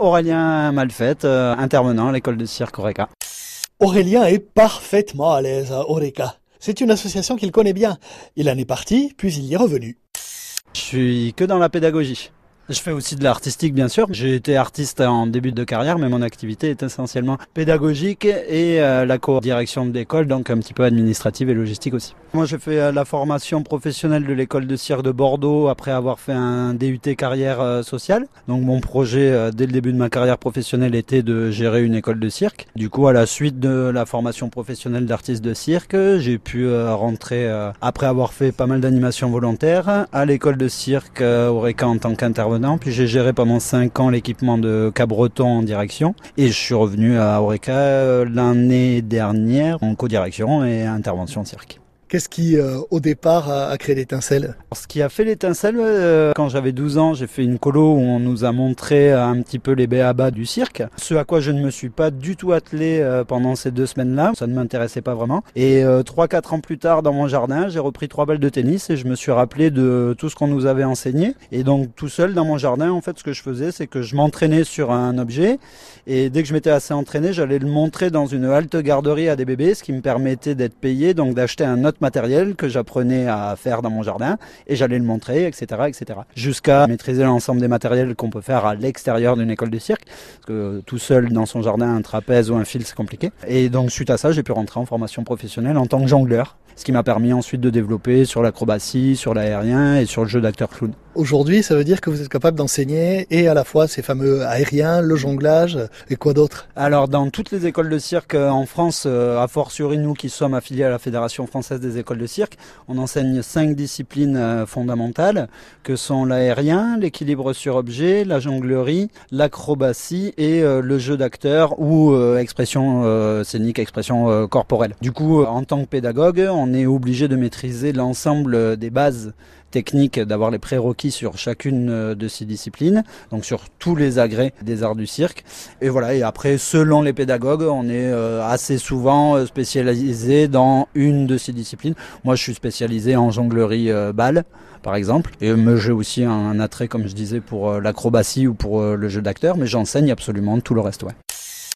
Aurélien Malfait, euh, intervenant à l'école de cirque Oreca. Aurélien est parfaitement à l'aise à Oreca. C'est une association qu'il connaît bien. Il en est parti, puis il y est revenu. Je suis que dans la pédagogie. Je fais aussi de l'artistique, bien sûr. J'ai été artiste en début de carrière, mais mon activité est essentiellement pédagogique et euh, la co-direction de l'école, donc un petit peu administrative et logistique aussi. Moi, j'ai fait euh, la formation professionnelle de l'école de cirque de Bordeaux après avoir fait un DUT carrière euh, sociale. Donc, mon projet, dès le début de ma carrière professionnelle, était de gérer une école de cirque. Du coup, à la suite de la formation professionnelle d'artiste de cirque, j'ai pu rentrer, après avoir fait pas mal d'animations volontaires, à l'école de cirque Oreca en tant qu'intervenant puis j'ai géré pendant 5 ans l'équipement de Cabreton en direction. Et je suis revenu à Oreca euh, l'année dernière en co-direction et intervention cirque. Qu'est-ce qui, euh, au départ, a, créé l'étincelle? Ce qui a fait l'étincelle, euh, quand j'avais 12 ans, j'ai fait une colo où on nous a montré un petit peu les béabas du cirque. Ce à quoi je ne me suis pas du tout attelé euh, pendant ces deux semaines-là. Ça ne m'intéressait pas vraiment. Et 3-4 ans plus tard, dans mon jardin, j'ai repris trois balles de tennis et je me suis rappelé de tout ce qu'on nous avait enseigné. Et donc, tout seul dans mon jardin, en fait, ce que je faisais, c'est que je m'entraînais sur un objet. Et dès que je m'étais assez entraîné, j'allais le montrer dans une halte garderie à des bébés, ce qui me permettait d'être payé, donc d'acheter un autre matériel que j'apprenais à faire dans mon jardin et j'allais le montrer, etc., etc. Jusqu'à maîtriser l'ensemble des matériels qu'on peut faire à l'extérieur d'une école de cirque, parce que tout seul dans son jardin, un trapèze ou un fil, c'est compliqué. Et donc suite à ça, j'ai pu rentrer en formation professionnelle en tant que jongleur, ce qui m'a permis ensuite de développer sur l'acrobatie, sur l'aérien et sur le jeu d'acteur clown. Aujourd'hui, ça veut dire que vous êtes capable d'enseigner et à la fois ces fameux aériens, le jonglage et quoi d'autre? Alors dans toutes les écoles de cirque euh, en France, euh, à fortiori nous qui sommes affiliés à la Fédération française des écoles de cirque, on enseigne cinq disciplines euh, fondamentales que sont l'aérien, l'équilibre sur objet, la jonglerie, l'acrobatie et le jeu d'acteur ou expression scénique, expression corporelle. Du coup, en tant que pédagogue, on est obligé de maîtriser l'ensemble des bases techniques, d'avoir les prérequis sur chacune euh, de ces disciplines, donc sur tous les agrès des arts du cirque. Et voilà, et après, selon les pédagogues, on est euh, assez souvent euh, spécialisé dans une de ces disciplines. Moi, je suis spécialisé en jonglerie balle, par exemple, et j'ai aussi un, attrait, comme je disais, pour l'acrobatie ou pour le jeu d'acteur, mais j'enseigne absolument tout le reste, ouais.